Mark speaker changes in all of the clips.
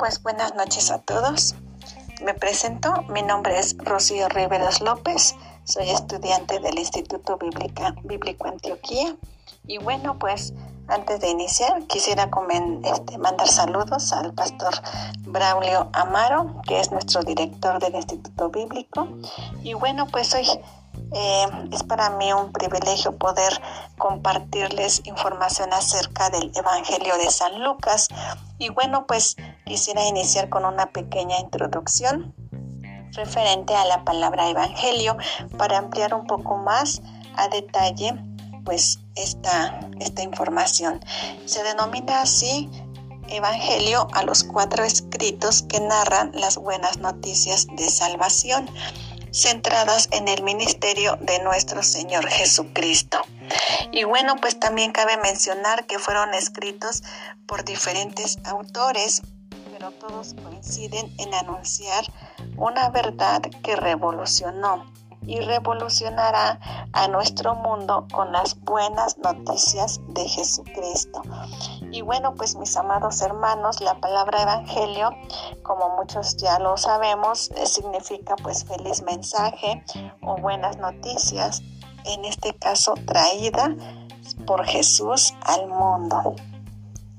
Speaker 1: pues buenas noches a todos. Me presento, mi nombre es Rocío Riveros López, soy estudiante del Instituto Bíblico Antioquía. Y bueno, pues antes de iniciar quisiera este, mandar saludos al pastor Braulio Amaro, que es nuestro director del Instituto Bíblico. Y bueno, pues hoy eh, es para mí un privilegio poder compartirles información acerca del Evangelio de San Lucas. Y bueno, pues quisiera iniciar con una pequeña introducción referente a la palabra Evangelio para ampliar un poco más a detalle pues esta, esta información. Se denomina así Evangelio a los cuatro escritos que narran las buenas noticias de salvación centradas en el ministerio de nuestro Señor Jesucristo. Y bueno, pues también cabe mencionar que fueron escritos por diferentes autores, pero todos coinciden en anunciar una verdad que revolucionó y revolucionará a nuestro mundo con las buenas noticias de Jesucristo. Y bueno, pues mis amados hermanos, la palabra evangelio, como muchos ya lo sabemos, eh, significa pues feliz mensaje o buenas noticias, en este caso traída por Jesús al mundo.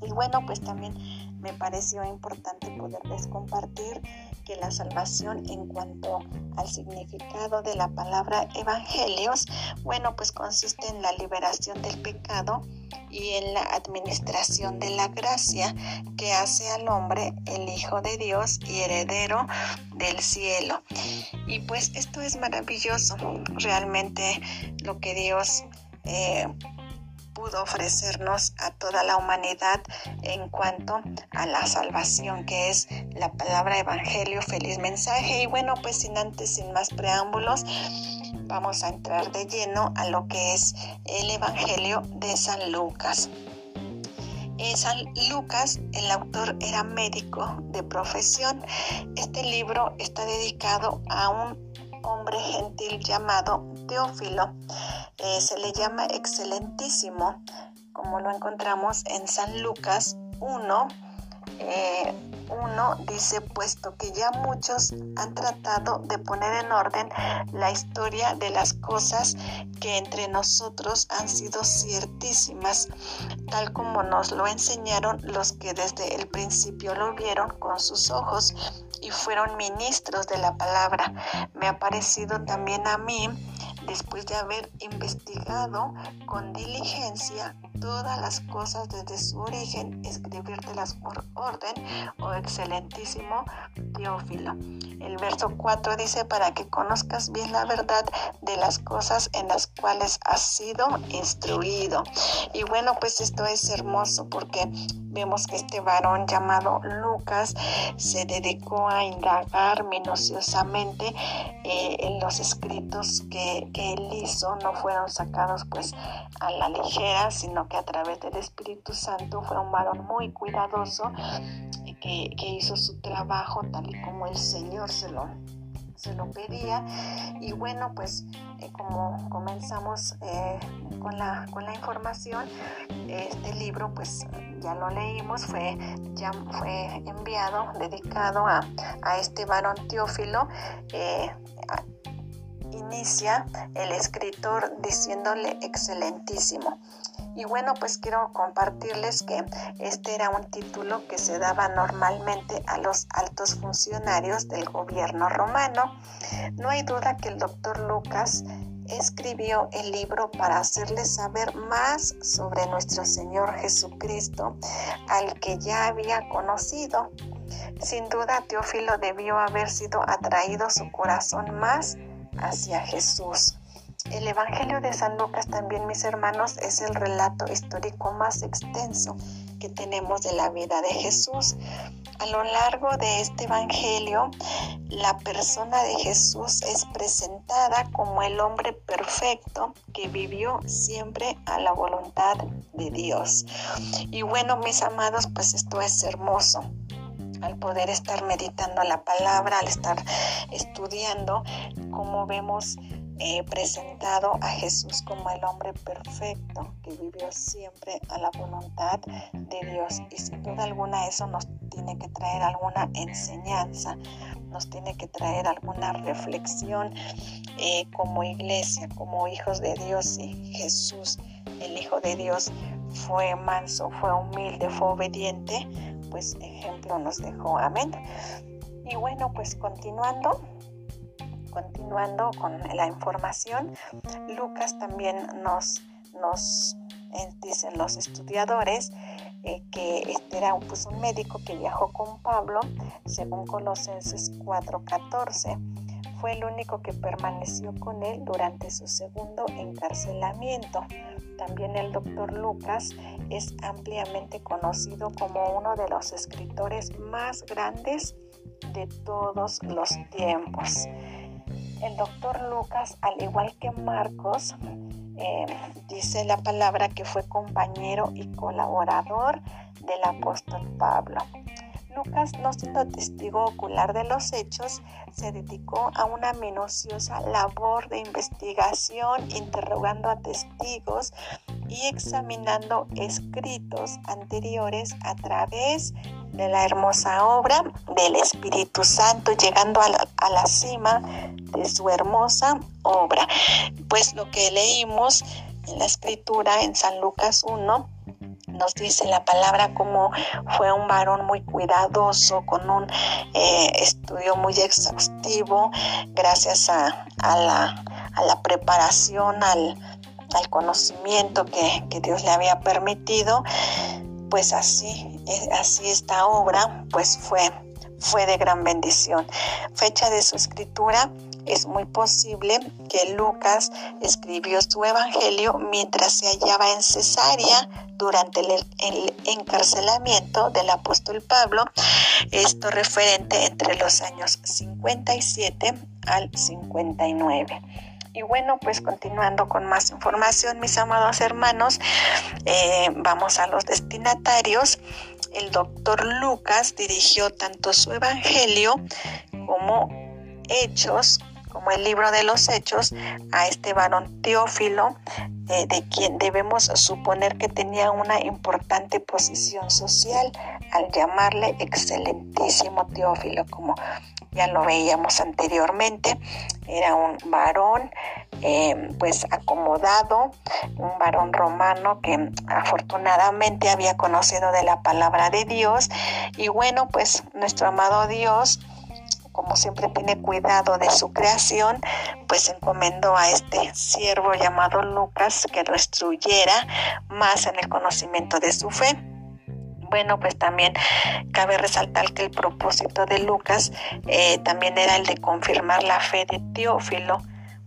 Speaker 1: Y bueno, pues también me pareció importante poderles compartir que la salvación en cuanto al significado de la palabra evangelios, bueno, pues consiste en la liberación del pecado y en la administración de la gracia que hace al hombre el Hijo de Dios y heredero del cielo. Y pues esto es maravilloso, realmente lo que Dios... Eh, pudo ofrecernos a toda la humanidad en cuanto a la salvación, que es la palabra evangelio, feliz mensaje. Y bueno, pues sin antes, sin más preámbulos, vamos a entrar de lleno a lo que es el evangelio de San Lucas. En San Lucas, el autor era médico de profesión. Este libro está dedicado a un hombre gentil llamado Teófilo. Eh, se le llama excelentísimo, como lo encontramos en San Lucas 1. Eh, uno dice, puesto que ya muchos han tratado de poner en orden la historia de las cosas que entre nosotros han sido ciertísimas, tal como nos lo enseñaron los que desde el principio lo vieron con sus ojos y fueron ministros de la palabra. Me ha parecido también a mí después de haber investigado con diligencia todas las cosas desde su origen, escribírtelas por orden, oh excelentísimo Teófilo. El verso 4 dice, para que conozcas bien la verdad de las cosas en las cuales has sido instruido. Y bueno, pues esto es hermoso porque vemos que este varón llamado Lucas se dedicó a indagar minuciosamente eh, en los escritos que, él hizo, no fueron sacados pues a la ligera, sino que a través del Espíritu Santo fue un varón muy cuidadoso que, que hizo su trabajo tal y como el Señor se lo se lo pedía. Y bueno, pues eh, como comenzamos eh, con, la, con la información, este libro pues ya lo leímos, fue, ya fue enviado, dedicado a, a este varón Teófilo. Eh, inicia el escritor diciéndole excelentísimo. Y bueno, pues quiero compartirles que este era un título que se daba normalmente a los altos funcionarios del gobierno romano. No hay duda que el doctor Lucas escribió el libro para hacerles saber más sobre nuestro Señor Jesucristo, al que ya había conocido. Sin duda, Teófilo debió haber sido atraído su corazón más hacia Jesús. El Evangelio de San Lucas también, mis hermanos, es el relato histórico más extenso que tenemos de la vida de Jesús. A lo largo de este Evangelio, la persona de Jesús es presentada como el hombre perfecto que vivió siempre a la voluntad de Dios. Y bueno, mis amados, pues esto es hermoso al poder estar meditando la palabra, al estar estudiando, como vemos He presentado a Jesús como el hombre perfecto que vivió siempre a la voluntad de Dios y sin duda alguna eso nos tiene que traer alguna enseñanza, nos tiene que traer alguna reflexión eh, como iglesia, como hijos de Dios y Jesús, el Hijo de Dios, fue manso, fue humilde, fue obediente, pues ejemplo nos dejó. Amén. Y bueno, pues continuando, continuando con la información, Lucas también nos, nos eh, dicen los estudiadores eh, que este era pues, un médico que viajó con Pablo, según Colosenses 4:14. Fue el único que permaneció con él durante su segundo encarcelamiento. También el doctor Lucas es ampliamente conocido como uno de los escritores más grandes de todos los tiempos. El doctor Lucas, al igual que Marcos, eh, dice la palabra que fue compañero y colaborador del apóstol Pablo. Lucas, no siendo testigo ocular de los hechos, se dedicó a una minuciosa labor de investigación, interrogando a testigos y examinando escritos anteriores a través de la hermosa obra del Espíritu Santo, llegando a la, a la cima de su hermosa obra. Pues lo que leímos en la escritura en San Lucas 1 nos dice la palabra como fue un varón muy cuidadoso, con un eh, estudio muy exhaustivo, gracias a, la, preparación, al, conocimiento que, que, Dios le había permitido, pues así, eh, así esta obra pues fue, fue de gran bendición. Fecha de su escritura es muy posible que Lucas escribió su evangelio mientras se hallaba en Cesarea durante el, encarcelamiento del apóstol Pablo, esto referente entre los años 57 al 59. Y bueno, pues continuando con más información, mis amados hermanos, eh, vamos a los destinatarios. El doctor Lucas dirigió tanto su evangelio como hechos como el libro de los hechos, a este varón Teófilo, eh, de quien debemos suponer que tenía una importante posición social al llamarle excelentísimo Teófilo, como ya lo veíamos anteriormente, era un varón eh, pues acomodado, un varón romano que afortunadamente había conocido de la palabra de Dios y bueno pues nuestro amado Dios como siempre tiene cuidado de su creación, pues encomendó a este siervo llamado Lucas que lo instruyera más en el conocimiento de su fe. Bueno, pues también cabe resaltar que el propósito de Lucas eh, también era el de confirmar la fe de Teófilo,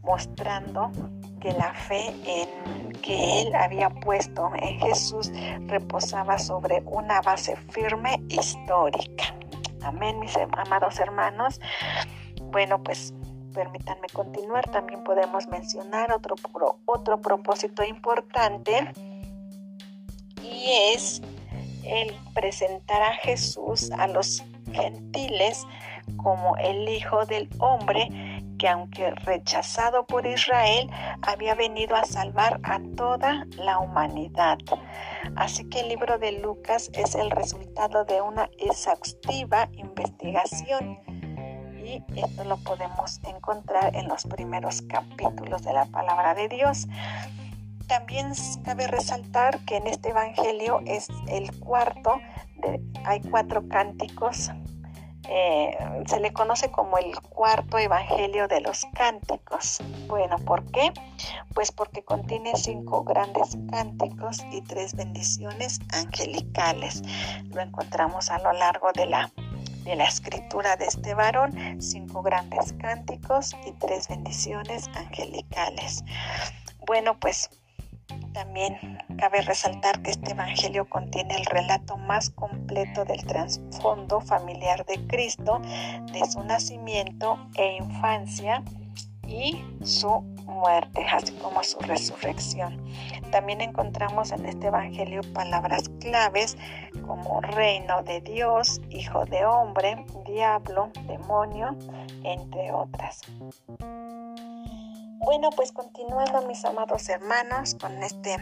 Speaker 1: mostrando que la fe en que él había puesto en Jesús reposaba sobre una base firme histórica. Amén, mis amados hermanos. Bueno, pues permítanme continuar. También podemos mencionar otro, otro propósito importante y es el presentar a Jesús a los gentiles como el Hijo del Hombre que aunque rechazado por Israel, había venido a salvar a toda la humanidad. Así que el libro de Lucas es el resultado de una exhaustiva investigación y esto lo podemos encontrar en los primeros capítulos de la palabra de Dios. También cabe resaltar que en este evangelio es el cuarto, de, hay cuatro cánticos eh, se le conoce como el cuarto evangelio de los cánticos. Bueno, ¿por qué? Pues porque contiene cinco grandes cánticos y tres bendiciones angelicales. Lo encontramos a lo largo de la, de la escritura de este varón, cinco grandes cánticos y tres bendiciones angelicales. Bueno, pues también cabe resaltar que este Evangelio contiene el relato más completo del trasfondo familiar de Cristo, de su nacimiento e infancia y su muerte, así como su resurrección. También encontramos en este Evangelio palabras claves como reino de Dios, hijo de hombre, diablo, demonio, entre otras. Bueno, pues continuando mis amados hermanos con este,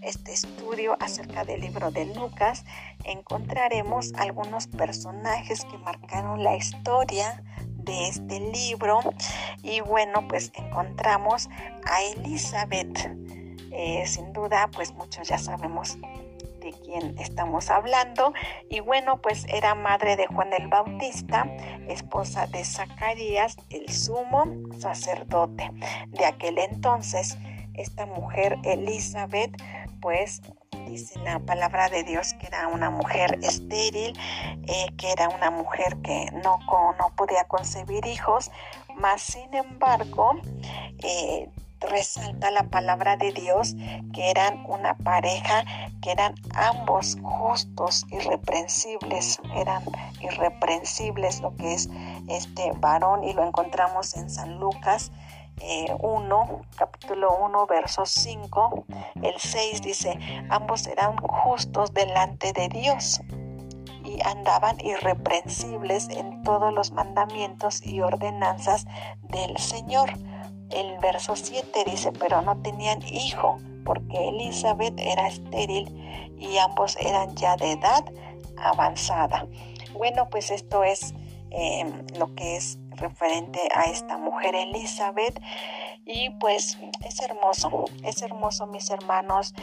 Speaker 1: este estudio acerca del libro de Lucas, encontraremos algunos personajes que marcaron la historia de este libro. Y bueno pues encontramos a Elizabeth. Eh, sin duda pues muchos ya sabemos de estamos hablando. Y bueno pues era madre de Juan el Bautista esposa de Zacarías el sumo sacerdote de aquel entonces. Esta mujer Elizabeth pues dice la palabra de Dios que era una mujer estéril, eh, que era una mujer que no, no podía concebir hijos, mas sin embargo eh, resalta la palabra de Dios que eran una pareja, que eran ambos justos, irreprensibles, eran irreprensibles lo que es este varón y lo encontramos en San Lucas 1, eh, capítulo 1, verso 5, el 6 dice, ambos eran justos delante de Dios y andaban irreprensibles en todos los mandamientos y ordenanzas del Señor. El verso 7 dice, pero no tenían hijo porque Elizabeth era estéril y ambos eran ya de edad avanzada. Bueno, pues esto es eh, lo que es referente a esta mujer Elizabeth. Y pues es hermoso, es hermoso mis hermanos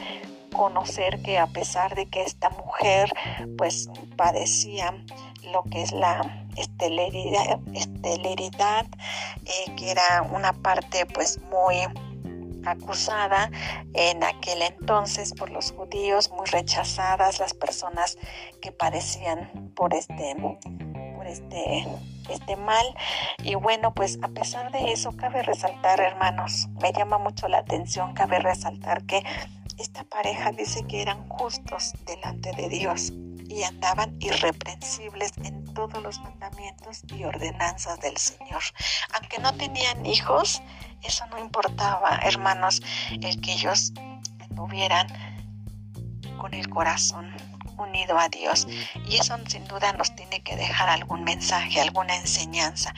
Speaker 1: conocer que a pesar de que esta mujer pues padecía lo que es la esteleridad, esteleridad eh, que era una parte pues muy acusada en aquel entonces por los judíos, muy rechazadas las personas que padecían por este este, este mal. Y bueno, pues a pesar de eso, cabe resaltar, hermanos, me llama mucho la atención, cabe resaltar que esta pareja dice que eran justos delante de Dios y andaban irreprensibles en todos los mandamientos y ordenanzas del Señor. Aunque no tenían hijos, eso no importaba, hermanos, el que ellos estuvieran con el corazón unido a Dios. Y eso sin duda nos tiene que dejar algún mensaje, alguna enseñanza,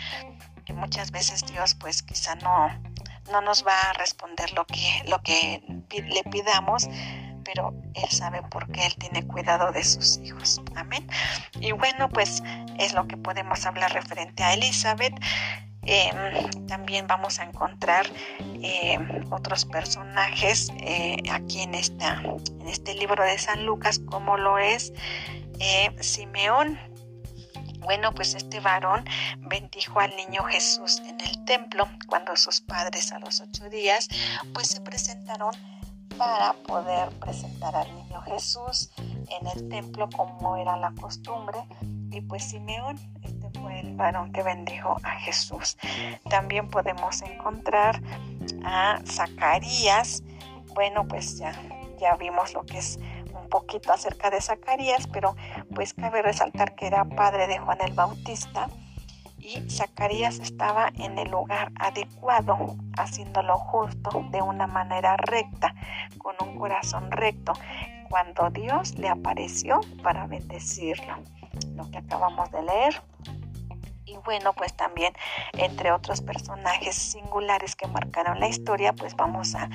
Speaker 1: que muchas veces Dios pues quizá no, no nos va a responder lo que, lo que le pidamos, pero Él sabe por qué Él tiene cuidado de sus hijos. Amén. Y bueno, pues es lo que podemos hablar referente a Elizabeth. Em, también vamos a encontrar em, otros personajes eh, aquí en, esta, en este libro de San Lucas, como lo es eh, Simeón. Bueno, pues este varón bendijo al niño Jesús en el templo cuando sus padres a los ocho días pues se presentaron para poder presentar al niño Jesús en el templo como era la costumbre y pues Simeón fue el varón que bendijo a Jesús. También podemos encontrar a Zacarías. Bueno, pues ya, ya vimos lo que es un poquito acerca de Zacarías, pero pues cabe resaltar que era padre de Juan el Bautista y Zacarías estaba en el lugar adecuado, haciéndolo justo de una manera recta, con un corazón recto, cuando Dios le apareció para bendecirlo. Lo que acabamos de leer y bueno, pues también entre otros personajes singulares que marcaron la historia, pues vamos a,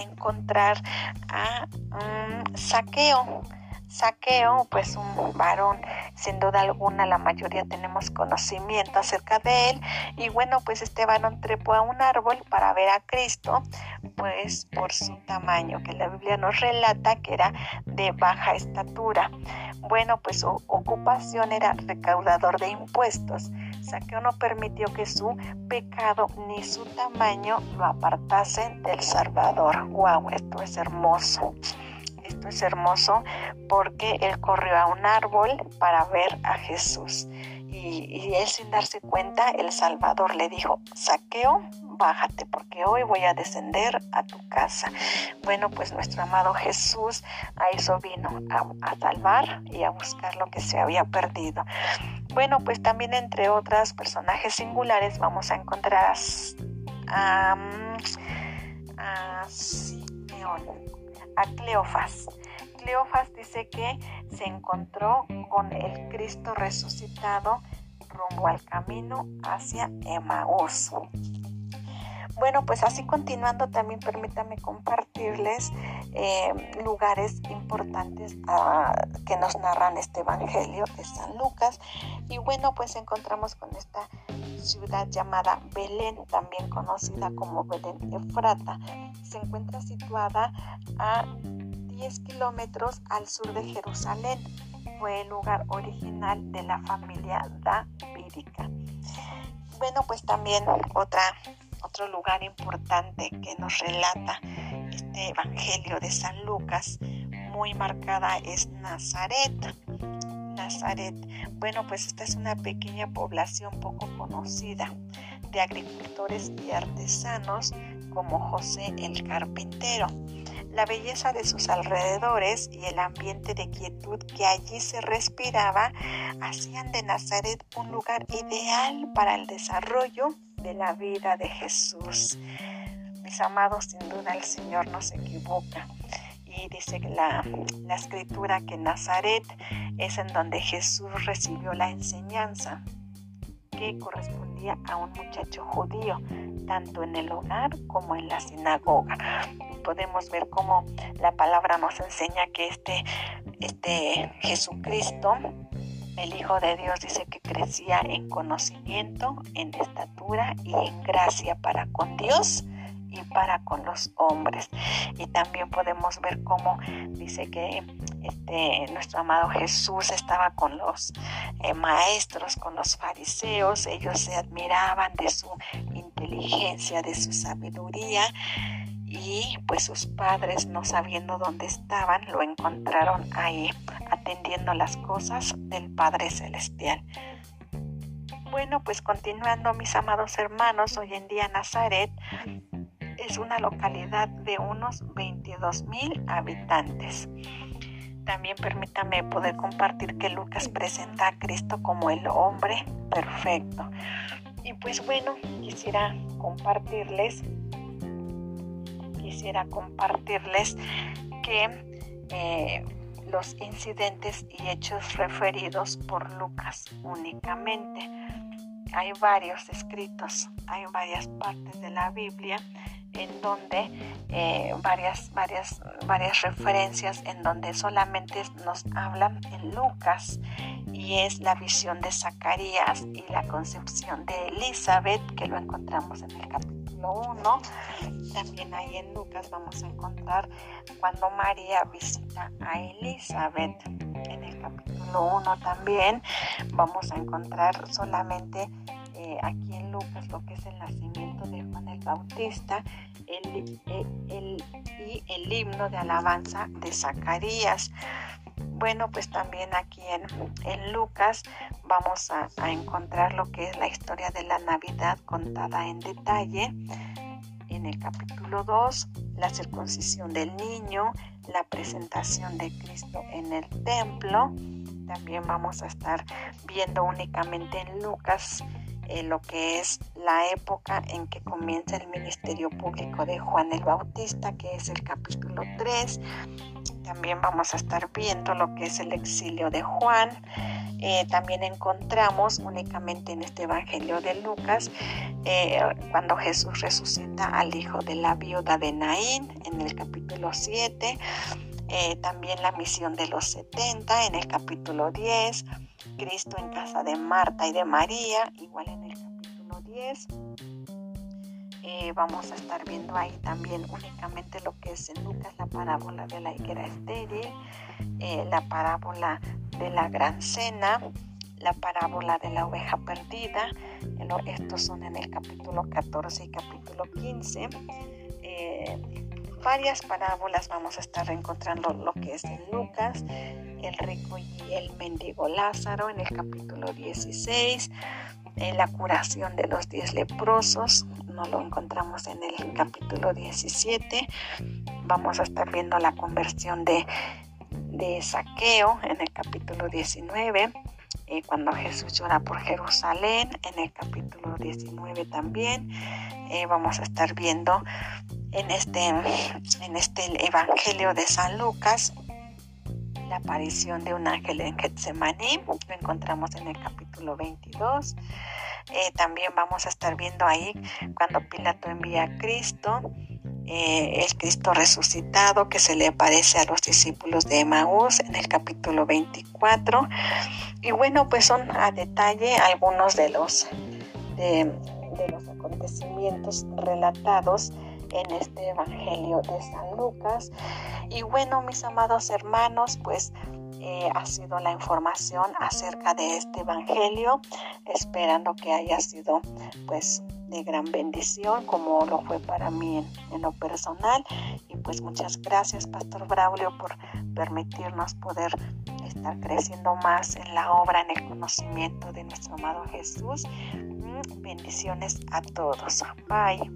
Speaker 1: encontrar a un Saqueo. Saqueo, pues un varón, sin duda alguna la mayoría tenemos conocimiento acerca de él. Y bueno, pues este varón trepó a un árbol para ver a Cristo, pues por su tamaño, que la Biblia nos relata que era de baja estatura. Bueno, pues su ocupación era recaudador de impuestos. Saqueo no permitió que su pecado ni su tamaño lo apartasen del Salvador. ¡Wow! Esto es hermoso. Esto es hermoso porque él corrió a un árbol para ver a Jesús. Y, él sin darse cuenta, el Salvador le dijo, Saqueo, bájate porque hoy voy a descender a tu casa. Bueno, pues nuestro amado Jesús a eso vino, a, salvar y a buscar lo que se había perdido. Bueno, pues también entre otras personajes singulares vamos a encontrar a, a, Simeón, a Cleofas. Cleofas dice que se encontró con el Cristo resucitado rumbo al camino hacia Emaús. Bueno, pues así continuando también permítame compartirles eh, lugares importantes ah, que nos narran este Evangelio de San Lucas. Y bueno, pues encontramos con esta ciudad llamada Belén, también conocida como Belén Efrata. Se encuentra situada a 10 kilómetros al sur de Jerusalén. Fue el lugar original de la familia davídica. Bueno, pues también otra otro lugar importante que nos relata este Evangelio de San Lucas, muy marcada, es Nazaret. Nazaret, bueno, pues esta es una pequeña población poco conocida de agricultores y artesanos como José el Carpintero. La belleza de sus alrededores y el ambiente de quietud que allí se respiraba hacían de Nazaret un lugar ideal para el desarrollo de la vida de Jesús. Mis amados, sin duda el Señor no se equivoca. Y dice la, la escritura que Nazaret es en donde Jesús recibió la enseñanza que correspondía a un muchacho judío, tanto en el hogar como en la sinagoga. Podemos ver cómo la palabra nos enseña que este, este Jesucristo el Hijo de Dios dice que crecía en conocimiento, en estatura y en gracia para con Dios y para con los hombres. Y también podemos ver cómo dice que este, nuestro amado Jesús estaba con los eh, maestros, con los fariseos. Ellos se admiraban de su inteligencia, de su sabiduría y pues sus padres no sabiendo dónde estaban lo encontraron ahí atendiendo las cosas del Padre Celestial. Bueno, pues continuando mis amados hermanos, hoy en día Nazaret es una localidad de unos 22 mil habitantes. También permítame poder compartir que Lucas presenta a Cristo como el hombre perfecto. Y pues bueno, quisiera compartirles quisiera compartirles que eh, los incidentes y hechos referidos por Lucas únicamente. Hay varios escritos, hay varias partes de la Biblia en donde eh, varias, varias, varias referencias en donde solamente nos hablan en Lucas y es la visión de Zacarías y la concepción de Elizabeth que lo encontramos en el capítulo 1. También ahí en Lucas vamos a encontrar cuando María visita a Elizabeth. En el capítulo 1 también vamos a encontrar solamente eh, aquí en Lucas lo que es el nacimiento de Juan el Bautista el, y el himno de alabanza de Zacarías. Bueno, pues también aquí en, Lucas vamos a, encontrar lo que es la historia de la Navidad contada en detalle. En el capítulo 2, la circuncisión del niño, la presentación de Cristo en el templo. También vamos a estar viendo únicamente en Lucas lo que es la época en que comienza el ministerio público de Juan el Bautista, que es el capítulo 3 también vamos a estar viendo lo que es el exilio de Juan. Eh, también encontramos únicamente en este Evangelio de Lucas eh, cuando Jesús resucita al hijo de la viuda de Naín en el capítulo 7. Eh, también la misión de los 70 en el capítulo 10. Cristo en casa de Marta y de María, igual en el capítulo 10. Eh, vamos a estar viendo ahí también únicamente lo que es en Lucas la parábola de la higuera estéril, eh, la parábola de la gran cena, la parábola de la oveja perdida. estos son en el capítulo 14 y capítulo 15. Eh, varias parábolas vamos a estar encontrando lo que es en Lucas, el rico y el mendigo Lázaro en el capítulo 16, la curación de los diez leprosos, no lo encontramos en el capítulo 17. Vamos a estar viendo la conversión de, de Saqueo en el capítulo 19. Eh, cuando Jesús llora por Jerusalén, en el capítulo 19 también. Eh, vamos a estar viendo en este, en este Evangelio de San Lucas la aparición de un ángel en Getsemaní, lo encontramos en el capítulo 22. Eh, también vamos a estar viendo ahí cuando Pilato envía a Cristo, eh, el Cristo resucitado que se le aparece a los discípulos de Emaús en el capítulo 24. Y bueno, pues son a detalle algunos de los, de, de los acontecimientos relatados en este Evangelio de San Lucas. Y bueno, mis amados hermanos, pues eh, ha sido la información acerca de este Evangelio, esperando que haya sido pues de gran bendición como lo fue para mí en, en, lo personal y pues muchas gracias Pastor Braulio por permitirnos poder estar creciendo más en la obra, en el conocimiento de nuestro amado Jesús. Mm, bendiciones a todos. Bye.